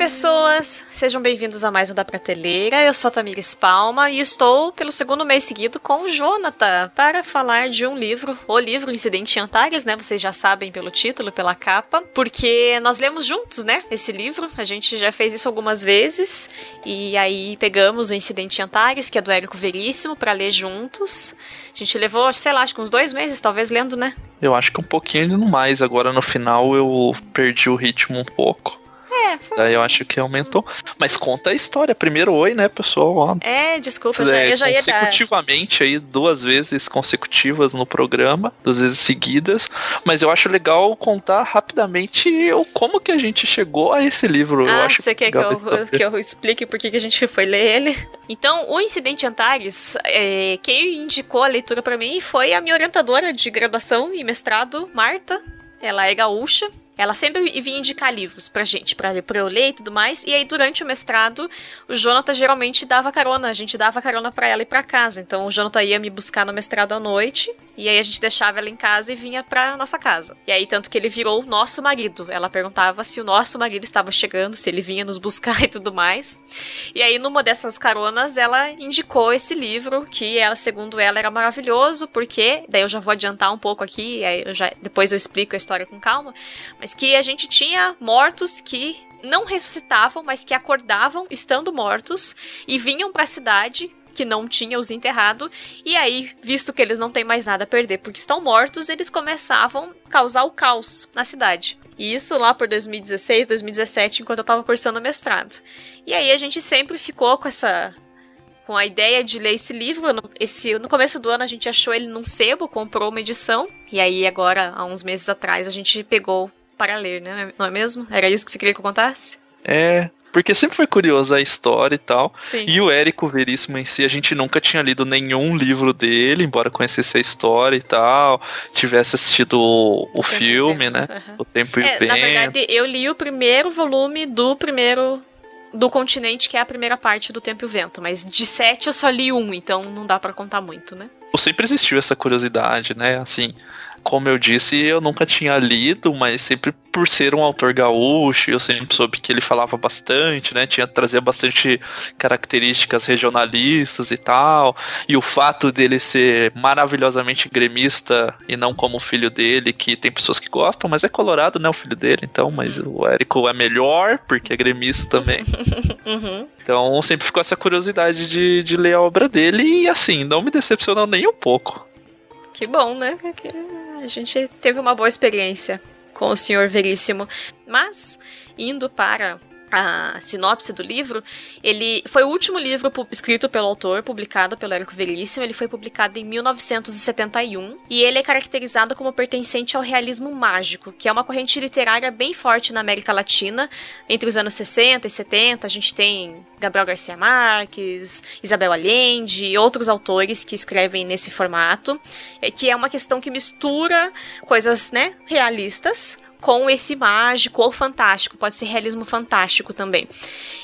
pessoas! Sejam bem-vindos a mais um da Prateleira. Eu sou a Tamires Palma e estou pelo segundo mês seguido com o Jonathan para falar de um livro, o livro Incidente em Antares, né? Vocês já sabem pelo título, pela capa, porque nós lemos juntos, né? Esse livro. A gente já fez isso algumas vezes e aí pegamos o Incidente em Antares, que é do Érico Veríssimo, para ler juntos. A gente levou, sei lá, acho que uns dois meses, talvez, lendo, né? Eu acho que um pouquinho mais. Agora no final eu perdi o ritmo um pouco. É, foi. Daí eu acho que aumentou. Mas conta a história. Primeiro oi, né, pessoal? Ó, É, desculpa, já, eu já ia dar. consecutivamente aí, duas vezes consecutivas no programa, duas vezes seguidas. Mas eu acho legal contar rapidamente o como que a gente chegou a esse livro. eu Ah, acho você quer que eu, que eu explique por que que a gente foi ler ele? Então, o Incidente Antares, é, quem indicou a leitura pra mim foi a minha orientadora de graduação e mestrado, Marta. Ela é gaúcha. Ela sempre vinha indicar livros pra gente, pra, pra eu ler e tudo mais. E aí, durante o mestrado, o Jonathan geralmente dava carona. A gente dava carona pra ela ir pra casa. Então, o Jonathan ia me buscar no mestrado à noite. E aí, a gente deixava ela em casa e vinha pra nossa casa. E aí, tanto que ele virou o nosso marido. Ela perguntava se o nosso marido estava chegando, se ele vinha nos buscar e tudo mais. E aí, numa dessas caronas, ela indicou esse livro, que ela, segundo ela, era maravilhoso, porque. Daí eu já vou adiantar um pouco aqui, eu já, depois eu explico a história com calma. Mas que a gente tinha mortos que não ressuscitavam, mas que acordavam estando mortos e vinham pra cidade que não tinha os enterrado e aí, visto que eles não têm mais nada a perder porque estão mortos, eles começavam a causar o caos na cidade. E isso lá por 2016, 2017, enquanto eu tava cursando mestrado. E aí a gente sempre ficou com essa com a ideia de ler esse livro. Esse, no começo do ano a gente achou ele num sebo, comprou uma edição. E aí agora, há uns meses atrás, a gente pegou para ler, né? Não é mesmo? Era isso que você queria que eu contasse? É, porque sempre foi curiosa a história e tal. Sim. E o Érico Veríssimo em si, a gente nunca tinha lido nenhum livro dele, embora conhecesse a história e tal, tivesse assistido o, o filme, né? aham. O Tempo e o É, Vento. na verdade, eu li o primeiro volume do primeiro. Do continente, que é a primeira parte do Tempo e o Vento. Mas de sete eu só li um, então não dá pra contar muito, né? sempre existiu essa curiosidade, né? Assim, como eu disse, eu nunca tinha lido, mas sempre por ser um autor gaúcho, eu sempre soube que ele falava bastante, né? Tinha trazia bastante características regionalistas e tal. E o fato dele ser maravilhosamente gremista e não como o filho dele, que tem pessoas que gostam, mas é colorado, né? O filho dele, então, mas o Érico é melhor porque é gremista também. Uhum. Então sempre ficou essa curiosidade de, de ler a obra dele e assim, não me decepcionou nem um pouco. Que bom, né? Que a gente teve uma boa experiência com o senhor Veríssimo. Mas, indo para a sinopse do livro, ele foi o último livro escrito pelo autor, publicado pelo Érico Veríssimo. Ele foi publicado em 1971 e ele é caracterizado como pertencente ao realismo mágico, que é uma corrente literária bem forte na América Latina. Entre os anos 60 e 70, a gente tem Gabriel Garcia Marques, Isabel Allende e outros autores que escrevem nesse formato, que é uma questão que mistura coisas, né, realistas com esse mágico ou fantástico, pode ser realismo fantástico também.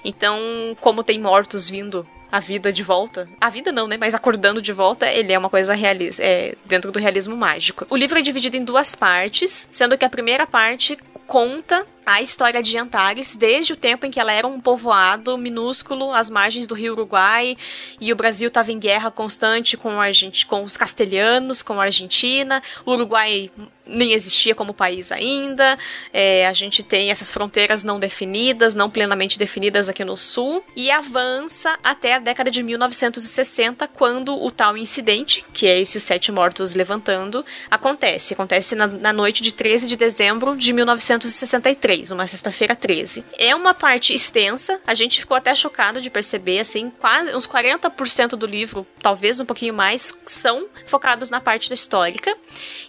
Então, como tem mortos vindo a vida de volta, a vida não, né, mas acordando de volta, ele é uma coisa realista, é dentro do realismo mágico. O livro é dividido em duas partes, sendo que a primeira parte conta a história de Antares desde o tempo em que ela era um povoado minúsculo às margens do rio Uruguai e o Brasil estava em guerra constante com, a Argenti- com os castelhanos, com a Argentina. O Uruguai nem existia como país ainda. É, a gente tem essas fronteiras não definidas, não plenamente definidas aqui no sul e avança até a década de 1960, quando o tal incidente, que é esses sete mortos levantando, acontece. Acontece na, na noite de 13 de dezembro de 1963, uma sexta-feira 13. É uma parte extensa, a gente ficou até chocado de perceber, assim, quase uns 40% do livro, talvez um pouquinho mais, são focados na parte da histórica.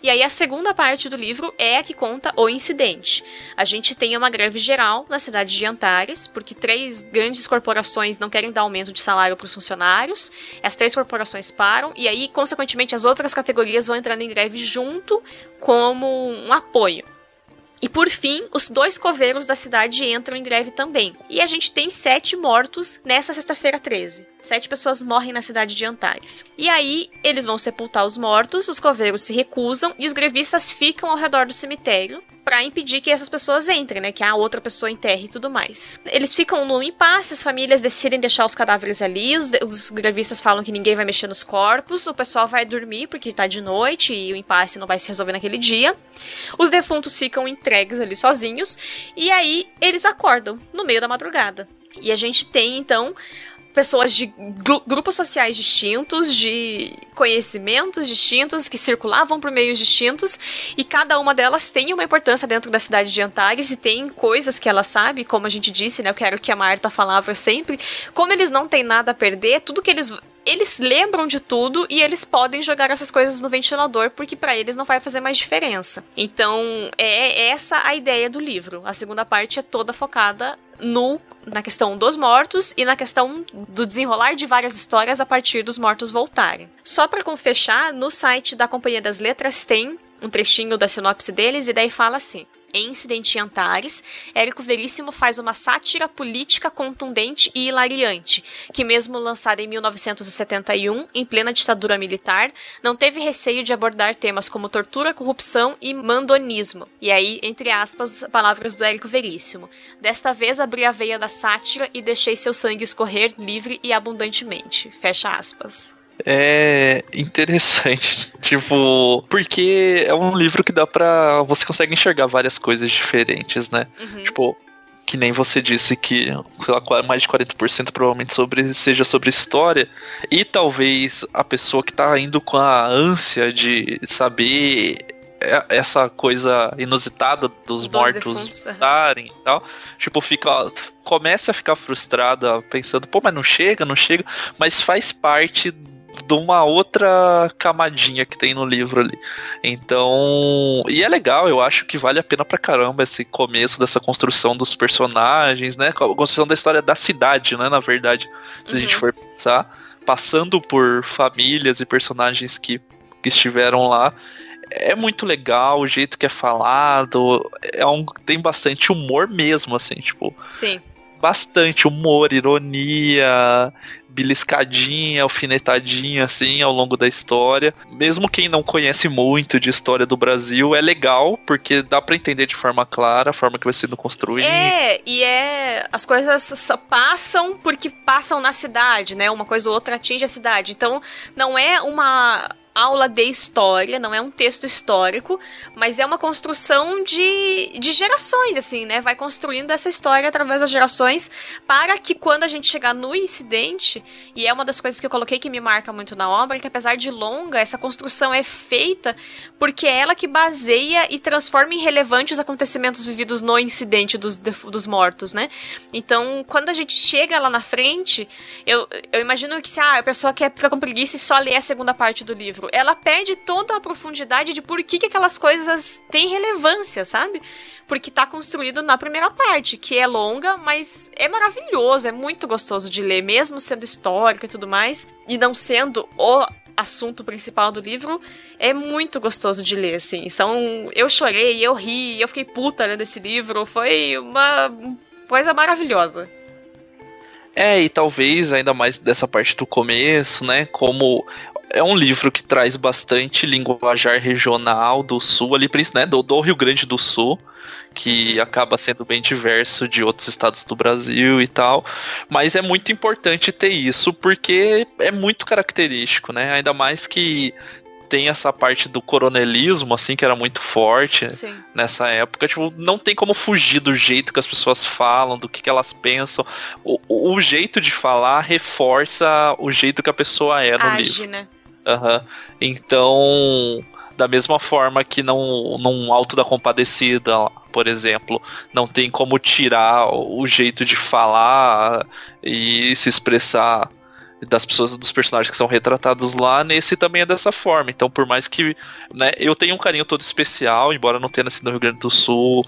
E aí a segunda parte do livro é a que conta o incidente. A gente tem uma greve geral na cidade de Antares, porque três grandes corporações não querem dar aumento de salário para os funcionários. As três corporações param e aí, consequentemente, as outras categorias vão entrando em greve junto como um apoio. E por fim, os dois coveiros da cidade entram em greve também. E a gente tem sete mortos nessa sexta-feira 13. Sete pessoas morrem na cidade de Antares. E aí, eles vão sepultar os mortos, os coveiros se recusam e os grevistas ficam ao redor do cemitério para impedir que essas pessoas entrem, né? Que a outra pessoa enterre e tudo mais. Eles ficam no impasse, as famílias decidem deixar os cadáveres ali, os, os falam que ninguém vai mexer nos corpos, o pessoal vai dormir porque tá de noite e o impasse não vai se resolver naquele dia. Os defuntos ficam entregues ali sozinhos e aí eles acordam no meio da madrugada. E a gente tem então pessoas de grupos sociais distintos, de conhecimentos distintos, que circulavam por meios distintos, e cada uma delas tem uma importância dentro da cidade de Antares e tem coisas que ela sabe, como a gente disse, né? Eu quero que a Marta falava sempre. Como eles não têm nada a perder, tudo que eles eles lembram de tudo e eles podem jogar essas coisas no ventilador porque para eles não vai fazer mais diferença. Então, é essa a ideia do livro. A segunda parte é toda focada no na questão dos mortos e na questão do desenrolar de várias histórias a partir dos mortos voltarem. Só para fechar, no site da Companhia das Letras tem um trechinho da sinopse deles e daí fala assim: em Incidente em Antares, Érico Veríssimo faz uma sátira política contundente e hilariante, que mesmo lançada em 1971, em plena ditadura militar, não teve receio de abordar temas como tortura, corrupção e mandonismo. E aí, entre aspas, palavras do Érico Veríssimo. Desta vez abri a veia da sátira e deixei seu sangue escorrer livre e abundantemente. Fecha aspas é interessante. tipo, porque é um livro que dá pra. Você consegue enxergar várias coisas diferentes, né? Uhum. Tipo, que nem você disse que, sei lá, mais de 40% provavelmente sobre, seja sobre história. E talvez a pessoa que tá indo com a ânsia de saber essa coisa inusitada dos, dos mortos estarem e tal, tipo, fica, começa a ficar frustrada pensando, pô, mas não chega, não chega, mas faz parte de uma outra camadinha que tem no livro ali. Então, e é legal, eu acho que vale a pena pra caramba esse começo dessa construção dos personagens, né? A construção da história da cidade, né? Na verdade, se uhum. a gente uhum. for pensar, passando por famílias e personagens que, que estiveram lá é muito legal o jeito que é falado. É um, tem bastante humor mesmo, assim, tipo. Sim. Bastante humor, ironia, beliscadinha, alfinetadinha, assim, ao longo da história. Mesmo quem não conhece muito de história do Brasil, é legal, porque dá para entender de forma clara a forma que vai sendo construída. É, e é. As coisas passam porque passam na cidade, né? Uma coisa ou outra atinge a cidade. Então, não é uma aula de história, não é um texto histórico, mas é uma construção de, de gerações, assim, né? Vai construindo essa história através das gerações para que quando a gente chegar no incidente, e é uma das coisas que eu coloquei que me marca muito na obra, que apesar de longa, essa construção é feita porque é ela que baseia e transforma em relevante os acontecimentos vividos no incidente dos, dos mortos, né? Então, quando a gente chega lá na frente, eu, eu imagino que se ah, a pessoa quer ficar com preguiça e só ler a segunda parte do livro, ela perde toda a profundidade de por que, que aquelas coisas têm relevância, sabe? Porque tá construído na primeira parte, que é longa, mas é maravilhoso, é muito gostoso de ler, mesmo sendo histórica e tudo mais, e não sendo o assunto principal do livro, é muito gostoso de ler, assim. São, eu chorei, eu ri, eu fiquei puta lendo esse livro, foi uma coisa maravilhosa. É, e talvez ainda mais dessa parte do começo, né? Como é um livro que traz bastante linguajar regional do sul, ali, né, do, do Rio Grande do Sul, que acaba sendo bem diverso de outros estados do Brasil e tal. Mas é muito importante ter isso porque é muito característico, né? Ainda mais que tem essa parte do coronelismo, assim, que era muito forte Sim. nessa época. Tipo, não tem como fugir do jeito que as pessoas falam, do que, que elas pensam. O, o jeito de falar reforça o jeito que a pessoa é no Age, livro. Né? Uhum. Então, da mesma forma que não, num Alto da Compadecida, por exemplo, não tem como tirar o jeito de falar e se expressar das pessoas, dos personagens que são retratados lá, nesse também é dessa forma. Então, por mais que né, eu tenha um carinho todo especial, embora não tenha nascido no Rio Grande do Sul,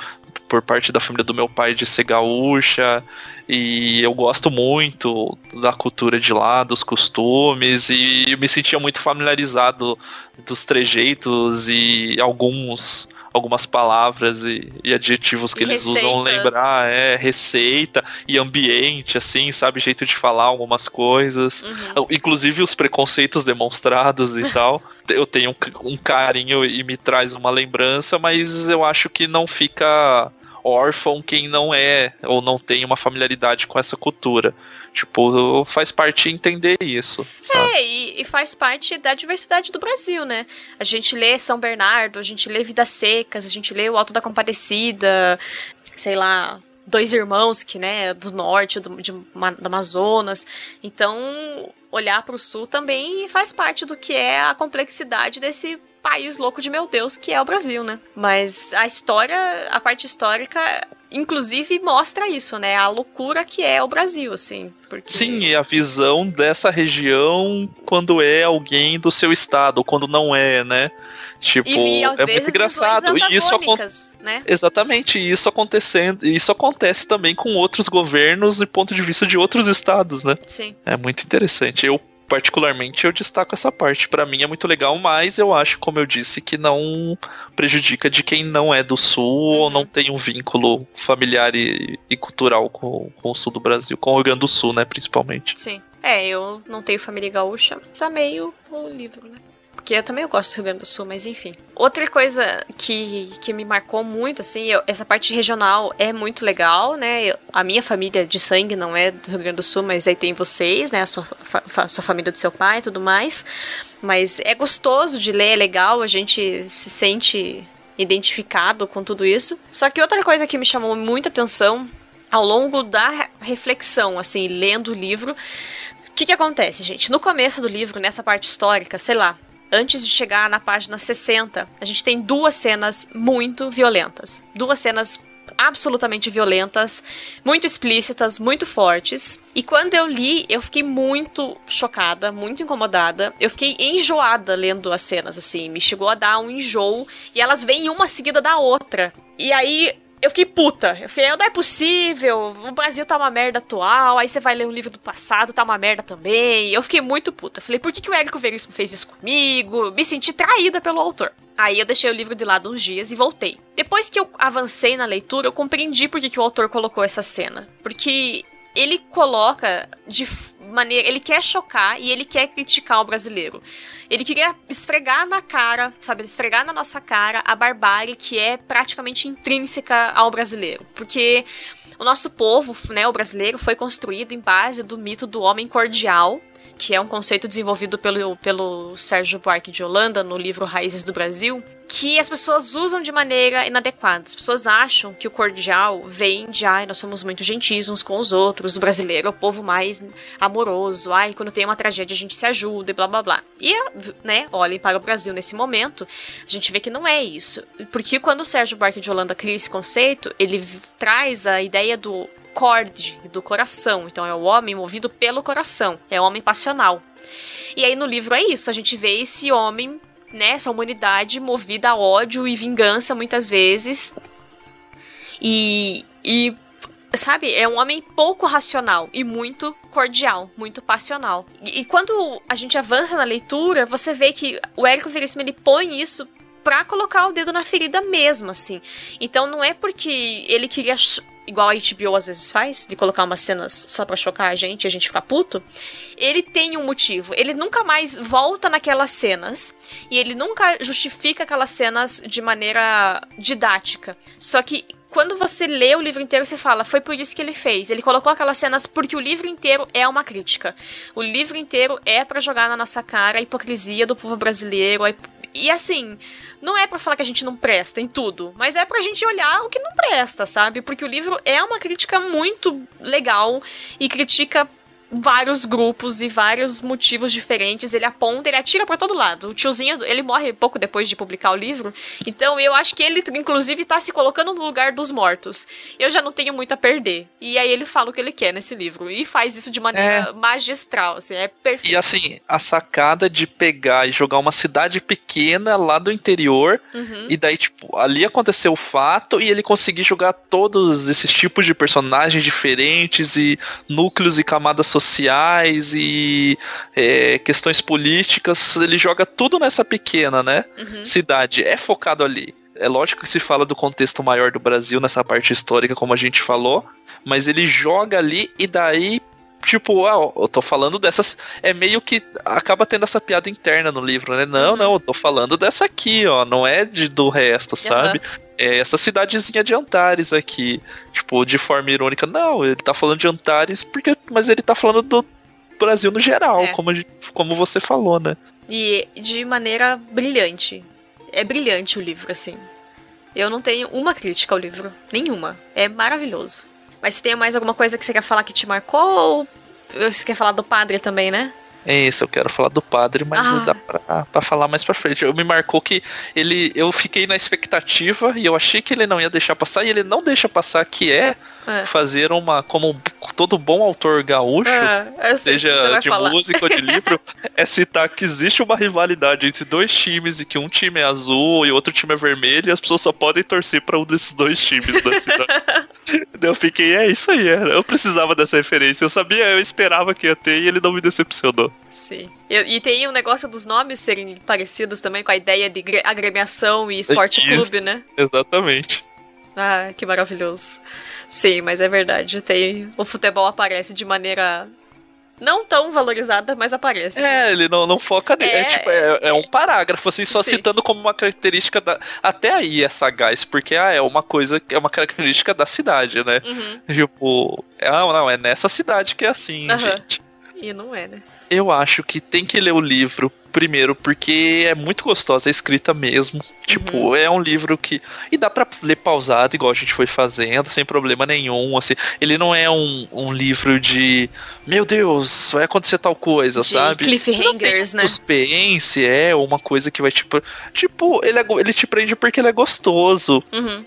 por parte da família do meu pai de ser gaúcha, e eu gosto muito da cultura de lá, dos costumes, e me sentia muito familiarizado dos trejeitos e alguns algumas palavras e, e adjetivos que E eles receitas. usam lembrar, é receita e ambiente, assim, sabe? Jeito de falar algumas coisas. Uhum. Inclusive os preconceitos demonstrados e tal. Eu tenho um, um carinho e me traz uma lembrança, mas eu acho que não fica órfão quem não é ou não tem uma familiaridade com essa cultura. Tipo, faz parte entender isso. Sabe? É, e, e faz parte da diversidade do Brasil, né? A gente lê São Bernardo, a gente lê Vidas Secas, a gente lê o Alto da Compadecida, sei lá, Dois Irmãos, que, né, do norte, do, de, do Amazonas. Então, olhar para o sul também faz parte do que é a complexidade desse país louco de meu Deus, que é o Brasil, né? Mas a história, a parte histórica, inclusive mostra isso, né? A loucura que é o Brasil, assim. Porque... Sim, e a visão dessa região quando é alguém do seu estado, quando não é, né? Tipo, E, e é muito engraçado. E isso né? Exatamente, e isso acontecendo, e isso acontece também com outros governos do ponto de vista de outros estados, né? Sim. É muito interessante. Eu particularmente eu destaco essa parte. Pra mim é muito legal, mas eu acho, como eu disse, que não prejudica de quem não é do sul ou Uhum. não tem um vínculo familiar e, e cultural com, com o sul do Brasil, com o Rio Grande do Sul, né, principalmente. Sim. É, eu não tenho família gaúcha, mas amei o, o livro, né? Porque eu também gosto do Rio Grande do Sul, mas enfim. Outra coisa que, que me marcou muito, assim, eu- essa parte regional é muito legal, né? Eu- a minha família de sangue não é do Rio Grande do Sul, mas aí tem vocês, né? A sua, fa- sua família do seu pai e tudo mais. Mas é gostoso de ler, é legal, a gente se sente identificado com tudo isso. Só que outra coisa que me chamou muita atenção ao longo da re- reflexão, assim, lendo o livro, o que, que acontece, gente? No começo do livro, nessa parte histórica, sei lá, antes de chegar na página 60, a gente tem duas cenas muito violentas. Duas cenas absolutamente violentas, muito explícitas, muito fortes. E quando eu li, eu fiquei muito chocada, muito incomodada. Eu fiquei enjoada lendo as cenas, assim. Me chegou a dar um enjoo. E elas vêm uma seguida da outra. E aí eu fiquei puta. Eu falei, não é possível. O Brasil tá uma merda atual. Aí você vai ler um livro do passado, tá uma merda também. Eu fiquei muito puta. Falei, por que, que o Érico Veríssimo fez isso comigo? Me senti traída pelo autor. Aí eu deixei o livro de lado uns dias e voltei. Depois que eu avancei na leitura, eu compreendi por que, que o autor colocou essa cena. Porque ele coloca de maneira. Ele quer chocar e ele quer criticar o brasileiro. Ele queria esfregar na cara, sabe? Esfregar na nossa cara a barbárie que é praticamente intrínseca ao brasileiro. Porque o nosso povo, né, o brasileiro, foi construído em base do mito do homem cordial, que é um conceito desenvolvido pelo, pelo Sérgio Buarque de Holanda no livro Raízes do Brasil, que as pessoas usam de maneira inadequada. As pessoas acham que o cordial vem de, ai, nós somos muito gentis uns com os outros, o brasileiro é o povo mais amoroso, ai, quando tem uma tragédia a gente se ajuda e blá blá blá. E, né, olhem para o Brasil nesse momento, a gente vê que não é isso. Porque quando o Sérgio Buarque de Holanda cria esse conceito, ele traz a ideia do corde, do coração. Então é o homem movido pelo coração, é o homem passional. E aí no livro é isso, a gente vê esse homem, né, essa humanidade movida a ódio e vingança muitas vezes. E, e sabe, é um homem pouco racional e muito cordial, muito passional. E, e quando a gente avança na leitura, você vê que o Érico Veríssimo ele põe isso pra colocar o dedo na ferida mesmo, assim. Então não é porque ele queria igual a HBO às vezes faz, de colocar umas cenas só pra chocar a gente e a gente ficar puto, ele tem um motivo. Ele nunca mais volta naquelas cenas e ele nunca justifica aquelas cenas de maneira didática. Só que quando você lê o livro inteiro, você fala, foi por isso que ele fez. Ele colocou aquelas cenas porque o livro inteiro é uma crítica. O livro inteiro é pra jogar na nossa cara a hipocrisia do povo brasileiro. a hip- E assim, não é pra falar que a gente não presta em tudo, mas é pra gente olhar o que não presta, sabe? Porque o livro é uma crítica muito legal e critica vários grupos e vários motivos diferentes. Ele aponta, ele atira pra todo lado. O tiozinho, ele morre pouco depois de publicar o livro. Então eu acho que ele, inclusive, tá se colocando no lugar dos mortos. Eu já não tenho muito a perder. E aí ele fala o que ele quer nesse livro. E faz isso de maneira magistral, assim, é perfeito. E assim, a sacada de pegar e jogar uma cidade pequena lá do interior, Uhum. e daí, tipo, ali aconteceu o fato, e ele conseguir jogar todos esses tipos de personagens diferentes, e núcleos e camadas sociais, e é, questões políticas, ele joga tudo nessa pequena, né? Uhum. Cidade. É focado ali. é lógico que se fala do contexto maior do Brasil nessa parte histórica, como a gente falou, mas ele joga ali e daí tipo, ah, eu tô falando dessas. É meio que acaba tendo essa piada interna no livro, né? Não, uhum. não, eu tô falando dessa aqui, ó. Não é de, do resto, sabe? É essa cidadezinha de Antares aqui. Tipo, de forma irônica. Não, ele tá falando de Antares, porque, mas ele tá falando do Brasil no geral, é. como, como você falou, né? E de maneira brilhante. É brilhante o livro, assim. Eu não tenho uma crítica ao livro. Nenhuma. É maravilhoso. Mas tem mais alguma coisa que você quer falar que te marcou? Ou você quer falar do padre também, né? É isso, eu quero falar do padre, mas ah. dá pra, pra, falar mais pra frente. Eu me marcou que ele. Eu fiquei na expectativa e eu achei que ele não ia deixar passar, e ele não deixa passar, que é, é. fazer uma. Como todo bom autor gaúcho, é, seja de falar. música ou de livro, é citar que existe uma rivalidade entre dois times e que um time é azul e outro time é vermelho, e as pessoas só podem torcer para um desses dois times da cidade. eu fiquei, é isso aí, é. eu precisava dessa referência. Eu sabia, eu esperava que ia ter e ele não me decepcionou. Sim. E, e tem o um negócio dos nomes serem parecidos também com a ideia de agremiação e esporte clube, né? Exatamente. Ah, que maravilhoso. Sim, mas é verdade. Tem, o futebol aparece de maneira não tão valorizada, mas aparece. É, ele não, não foca nele. É, é, tipo, é, é, um parágrafo, assim, só sim. citando como uma característica da. Até aí é sagaz, porque ah, é uma coisa, é uma característica da cidade, né? Uhum. Tipo, é, não, não, é nessa cidade que é assim, uhum. gente. E não é, né? Eu acho que tem que ler o livro primeiro porque é muito gostosa a escrita mesmo. Tipo, uhum. é um livro que e dá para ler pausado igual a gente foi fazendo, sem problema nenhum, assim. Ele não é um, um livro de meu Deus, vai acontecer tal coisa, de sabe? Cliffhangers, né? Suspense, é uma coisa que vai tipo, tipo, ele é, ele te prende porque ele é gostoso. Uhum.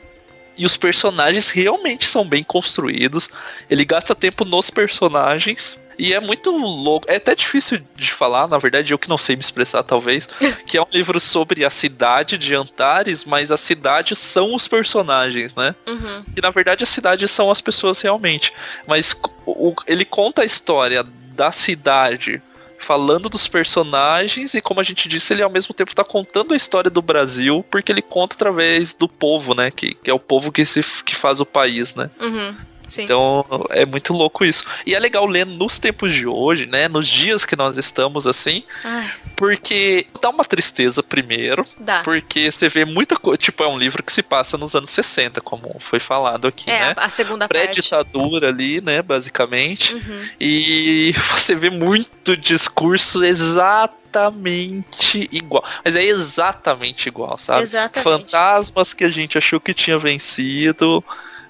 E os personagens realmente são bem construídos. Ele gasta tempo nos personagens e é muito louco. É até difícil de falar, na verdade, eu que não sei me expressar, talvez. que é um livro sobre a cidade de Antares, mas a cidade são os personagens, né? Uhum. E na verdade a cidade são as pessoas realmente. Mas o, ele conta a história da cidade falando dos personagens e como a gente disse, ele ao mesmo tempo está contando a história do Brasil, porque ele conta através do povo, né? Que, que é o povo que, se, que faz o país, né? Uhum. Sim. Então é muito louco isso. E é legal ler nos tempos de hoje, né? Nos dias que nós estamos assim. Ai. Porque dá uma tristeza primeiro. Dá. Porque você vê muita coisa. Tipo, é um livro que se passa nos anos 60, como foi falado aqui, é, né? A segunda Pré-ditadura ali, né? Basicamente. Uhum. E você vê muito discurso exatamente igual. Mas é exatamente igual, sabe? Exatamente. Fantasmas que a gente achou que tinha vencido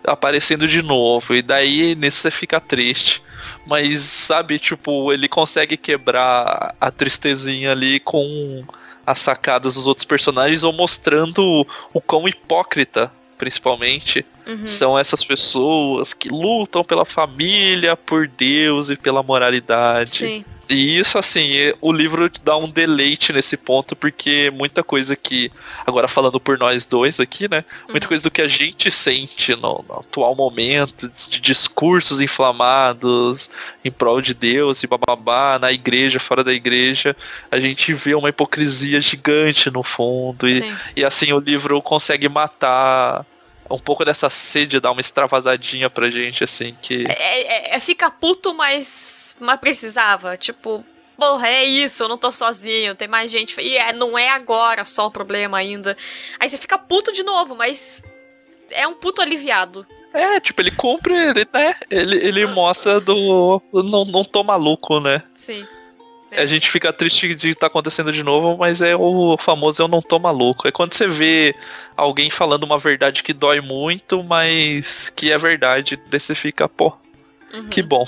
aparecendo de novo. E daí nisso você fica triste. Mas, sabe, tipo, ele consegue quebrar a tristezinha ali com as sacadas dos outros personagens ou mostrando o quão hipócrita, principalmente, uhum. são essas pessoas que lutam pela família, por Deus e pela moralidade. Sim. E isso, assim, o livro dá um deleite nesse ponto, porque muita coisa que, agora falando por nós dois aqui, né? Muita uhum. coisa do que a gente sente no, no, atual momento, de discursos inflamados em prol de Deus e bababá, na igreja, fora da igreja, a gente vê uma hipocrisia gigante no fundo. E, e assim, o livro consegue matar um pouco dessa sede dar uma extravasadinha pra gente, assim, que. É, é, é fica puto, mas, mas precisava. Tipo, porra, é isso, eu não tô sozinho, tem mais gente. E é, não é agora só o problema ainda. Aí você fica puto de novo, mas é um puto aliviado. É, tipo, ele cumpre, ele, né? Ele, ele mostra do. Não, não tô maluco, né? Sim. A gente fica triste de estar tá acontecendo de novo, mas é o famoso eu não tô maluco. É quando você vê alguém falando uma verdade que dói muito, mas que é verdade, daí você fica, pô, uhum. que bom.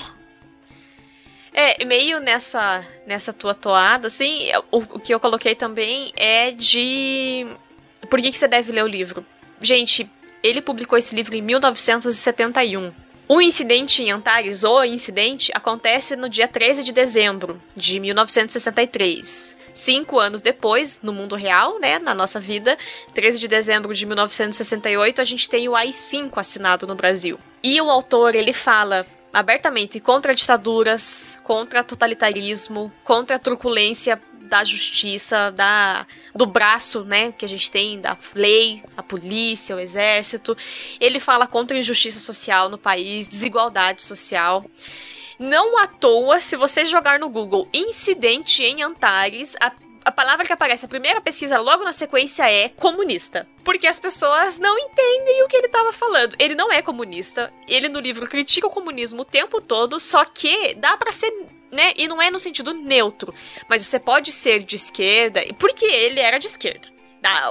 É, meio nessa, nessa tua toada, assim, o, o que eu coloquei também é de. Por que, que você deve ler o livro? Gente, ele publicou esse livro em 1971. O incidente em Antares, o incidente, acontece no dia 13 de dezembro de 1963. Cinco anos depois, no mundo real, né, na nossa vida, 13 de dezembro de 1968, a gente tem o AI-5 assinado no Brasil. E o autor, ele fala abertamente contra ditaduras, contra totalitarismo, contra a truculência da justiça, da do braço, né, que a gente tem da lei, a polícia, o exército. Ele fala contra a injustiça social no país, desigualdade social. Não à toa, se você jogar no Google incidente em Antares, a a palavra que aparece, a primeira pesquisa logo na sequência é comunista. Porque as pessoas não entendem o que ele estava falando. Ele não é comunista. Ele no livro critica o comunismo o tempo todo, só que dá para ser né? E não é no sentido neutro, mas você pode ser de esquerda, porque ele era de esquerda.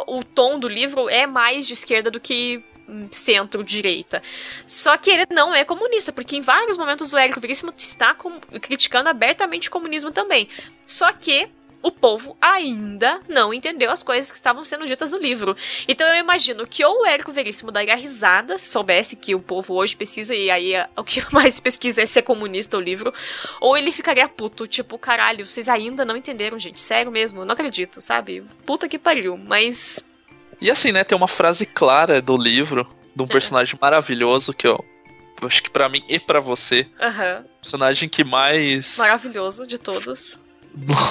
O tom do livro é mais de esquerda do que hum, centro-direita. Só que ele não é comunista, porque em vários momentos o Érico Veríssimo está com, criticando abertamente o comunismo também. Só que o povo ainda não entendeu as coisas que estavam sendo ditas no livro. Então eu imagino que ou o Érico Veríssimo daria risada, soubesse que o povo hoje pesquisa e aí o que mais pesquisa é ser comunista o livro, ou ele ficaria puto, tipo, caralho, vocês ainda não entenderam, gente, sério mesmo, não acredito, sabe? Puta que pariu, mas... E assim, né, tem uma frase clara do livro, de um é. personagem maravilhoso que eu acho que para mim e para você, uhum. personagem que mais maravilhoso de todos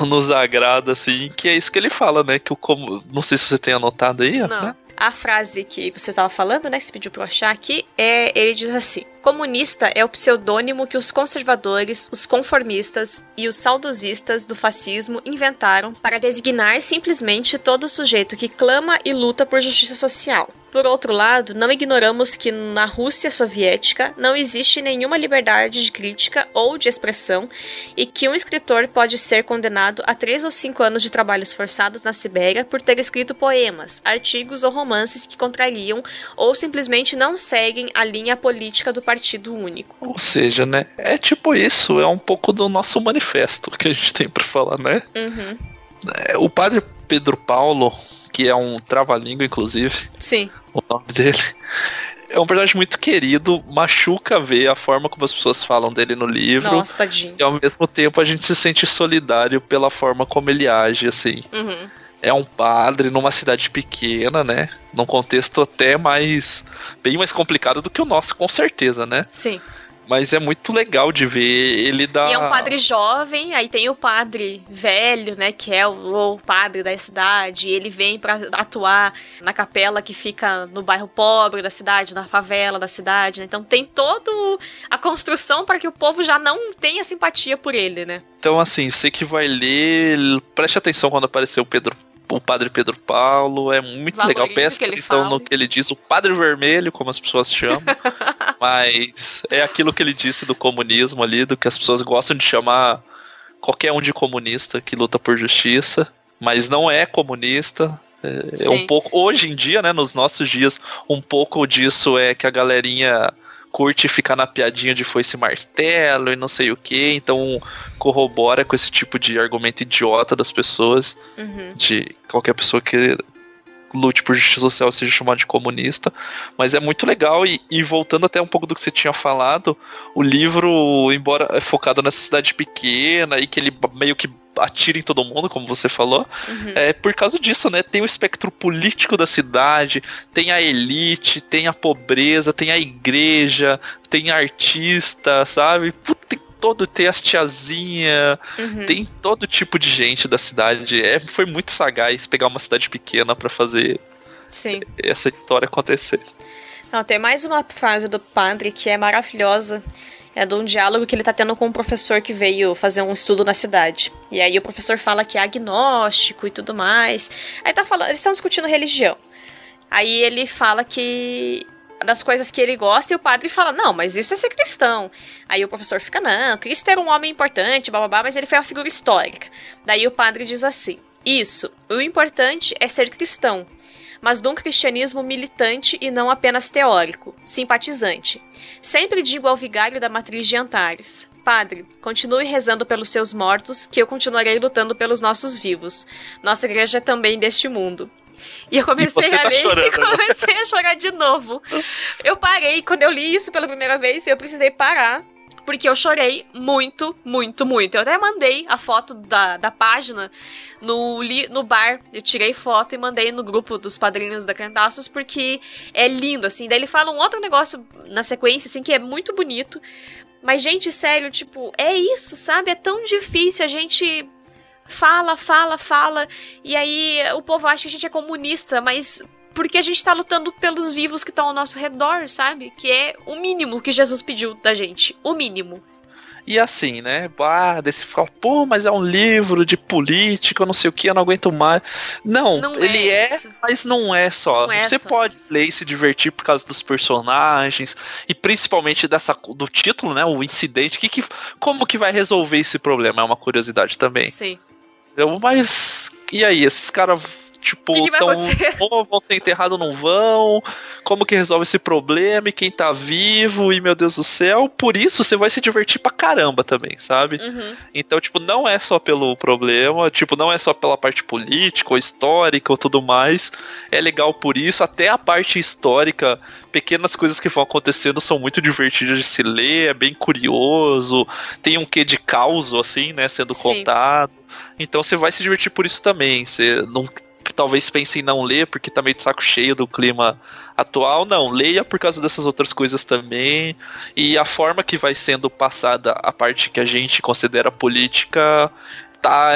nos agrada, assim, que é isso que ele fala, né? Que o como. Não sei se você tem anotado aí, Não. né? A frase que você estava falando, né? Que você pediu pra eu achar aqui, é. Ele diz assim: Comunista é o pseudônimo que os conservadores, os conformistas e os saudosistas do fascismo inventaram para designar simplesmente todo sujeito que clama e luta por justiça social. Por outro lado, não ignoramos que na Rússia soviética não existe nenhuma liberdade de crítica ou de expressão e que um escritor pode ser condenado a três ou cinco anos de trabalhos forçados na Sibéria por ter escrito poemas, artigos ou romances que contrariam ou simplesmente não seguem a linha política do Partido Único. Ou seja, né? É tipo isso, é um pouco do nosso manifesto que a gente tem para falar, né? Uhum. É, o padre Pedro Paulo, que é um trava-língua, inclusive. Sim. O nome dele. É um personagem muito querido, machuca ver a forma como as pessoas falam dele no livro. Nossa, tadinho. E ao mesmo tempo a gente se sente solidário pela forma como ele age, assim. Uhum. É um padre numa cidade pequena, né? Num contexto até mais. bem mais complicado do que o nosso, com certeza, né? Sim. Mas é muito legal de ver ele dar. E é um padre jovem, aí tem o padre velho, né? Que é o, o padre da cidade. Ele vem para atuar na capela que fica no bairro pobre da cidade, na favela da cidade. Né? Então tem toda a construção para que o povo já não tenha simpatia por ele, né? Então, assim, você que vai ler, preste atenção quando aparecer o Pedro o Padre Pedro Paulo. É muito Valorize legal. Presta atenção no que ele diz, o Padre Vermelho, como as pessoas chamam. Mas é aquilo que ele disse do comunismo ali, do que as pessoas gostam de chamar qualquer um de comunista que luta por justiça, mas não é comunista. É, é um pouco hoje em dia, né, nos nossos dias, um pouco disso é que a galerinha curte ficar na piadinha de foi esse martelo e não sei o que, então corrobora com esse tipo de argumento idiota das pessoas, uhum. de qualquer pessoa que lute por justiça social seja chamado de comunista, mas é muito legal e, e, voltando até um pouco do que você tinha falado, o livro, embora é focado nessa cidade pequena e que ele meio que atira em todo mundo, como você falou, uhum. é por causa disso, né? Tem o espectro político da cidade, tem a elite, tem a pobreza, tem a igreja, tem artista, sabe? Puta, tem todo, tem as tiazinha, uhum. tem todo tipo de gente da cidade. É, foi muito sagaz pegar uma cidade pequena para fazer Sim. essa história acontecer. Não, tem mais uma frase do padre que é maravilhosa. É de um diálogo que ele tá tendo com um professor que veio fazer um estudo na cidade. E aí o professor fala que é agnóstico e tudo mais. Aí tá falando, eles estão discutindo religião. Aí ele fala que das coisas que ele gosta e o padre fala: Não, mas isso é ser cristão. Aí o professor fica: Não, Cristo era um homem importante, babá, mas ele foi uma figura histórica. Daí o padre diz assim: Isso, o importante é ser cristão, mas de um cristianismo militante e não apenas teórico, simpatizante. Sempre digo ao vigário da matriz de Antares: Padre, continue rezando pelos seus mortos, que eu continuarei lutando pelos nossos vivos. Nossa igreja é também deste mundo. E eu comecei e a tá ler chorando, e comecei a chorar de novo. Eu parei, quando eu li isso pela primeira vez, eu precisei parar. Porque eu chorei muito, muito, muito. Eu até mandei a foto da, da página no, li, no bar. Eu tirei foto e mandei no grupo dos padrinhos da Cantaços, porque é lindo, assim. Daí ele fala um outro negócio na sequência, assim, que é muito bonito. Mas, gente, sério, tipo, é isso, sabe? É tão difícil a gente fala, fala, fala, e aí o povo acha que a gente é comunista, mas porque a gente tá lutando pelos vivos que estão ao nosso redor, sabe? Que é o mínimo que Jesus pediu da gente. O mínimo. E assim, né? Ah, desse fala, pô, mas é um livro de política, não sei o que, eu não aguento mais. Não, não ele é, é mas não é só. Não é Você só pode isso. ler e se divertir por causa dos personagens e principalmente dessa do título, né? O incidente. Que, que, como que vai resolver esse problema? É uma curiosidade também. Sim. Eu, mas e aí, esses caras Tipo, que que tão, ou vão ser enterrados ou não vão? Como que resolve esse problema? E quem tá vivo? E meu Deus do céu. Por isso você vai se divertir pra caramba também, sabe? Uhum. Então, tipo, não é só pelo problema, tipo, não é só pela parte política ou histórica ou tudo mais. É legal por isso. Até a parte histórica, pequenas coisas que vão acontecendo são muito divertidas de se ler, é bem curioso. Tem um quê de caos, assim, né, sendo Sim. contado. Então você vai se divertir por isso também. Você não talvez pense em não ler porque tá meio de saco cheio do clima atual. Não, leia por causa dessas outras coisas também. E a forma que vai sendo passada a parte que a gente considera política tá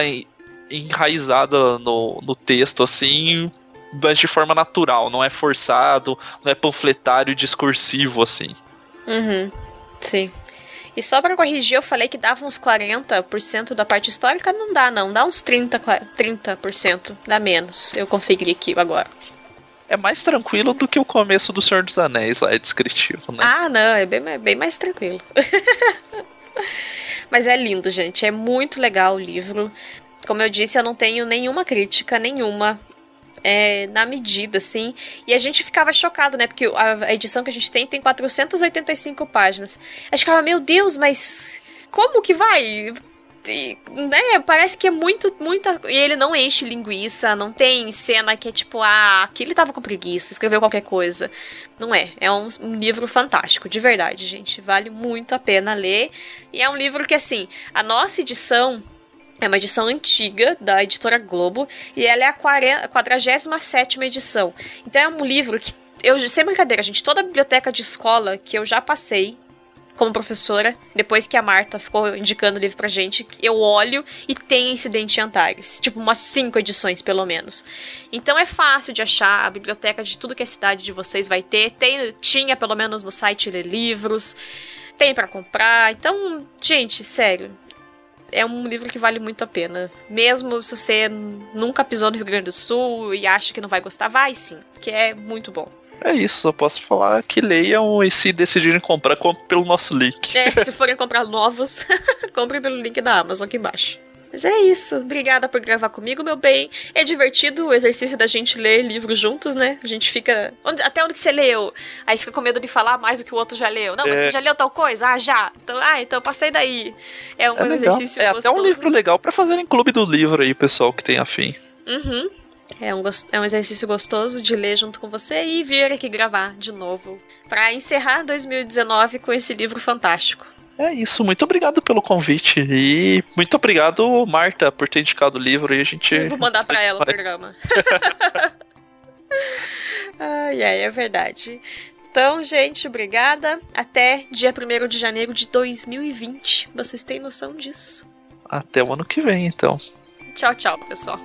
enraizada no, no texto, assim, mas de forma natural, não é forçado, não é panfletário discursivo, assim. Uhum. Sim. E só para corrigir, eu falei que dava uns 40% da parte histórica, não dá não, dá uns 30, 30%, dá menos. Eu conferi aqui agora. É mais tranquilo do que o começo do Senhor dos Anéis lá, é descritivo, né? Ah, não, é bem, bem mais tranquilo. Mas é lindo, gente, é muito legal o livro. Como eu disse, eu não tenho nenhuma crítica, nenhuma é, na medida, assim. E a gente ficava chocado, né? Porque a, edição que a gente tem tem 485 páginas. A gente ficava, meu Deus, mas como que vai? E, né, parece que é muito, muita. E ele não enche linguiça, não tem cena que é tipo, ah, aqui ele tava com preguiça, escreveu qualquer coisa. Não é. É um, um, livro fantástico, de verdade, gente. Vale muito a pena ler. E é um livro que, assim, a nossa edição é uma edição antiga da editora Globo e ela é a 47 edição. Então é um livro que eu sem brincadeira, gente, toda a biblioteca de escola que eu já passei como professora, depois que a Marta ficou indicando o livro pra gente, eu olho e tem Incidente em Antares. Tipo, umas cinco edições, pelo menos. Então é fácil de achar, a biblioteca de tudo que a cidade de vocês vai ter. Tem, tinha, pelo menos, no site Ler Livros. Tem para comprar. Então, gente, sério, é um livro que vale muito a pena. Mesmo se você nunca pisou no Rio Grande do Sul e acha que não vai gostar, vai sim, que é muito bom. É isso, eu posso falar que leiam e se decidirem comprar, compre pelo nosso link. É, se forem comprar novos, comprem pelo link da Amazon aqui embaixo. Mas é isso. Obrigada por gravar comigo, meu bem. É divertido o exercício da gente ler livros juntos, né? A gente fica. Até onde que você leu? Aí fica com medo de falar mais do que o outro já leu. Não, mas é. você já leu tal coisa? Ah, já. Então, ah, então passei daí. É um é exercício É gostoso. até um livro legal para fazer em clube do livro aí, pessoal que tem afim. Uhum. É um, é um exercício gostoso de ler junto com você e vir aqui gravar de novo. para encerrar 2019 com esse livro fantástico. É isso, muito obrigado pelo convite e muito obrigado, Marta, por ter indicado o livro e a gente. Eu vou mandar para ela o programa. ai, ai, é verdade. Então, gente, obrigada. Até dia 1 de janeiro de 2020. Vocês têm noção disso? Até o ano que vem, então. Tchau, tchau, pessoal.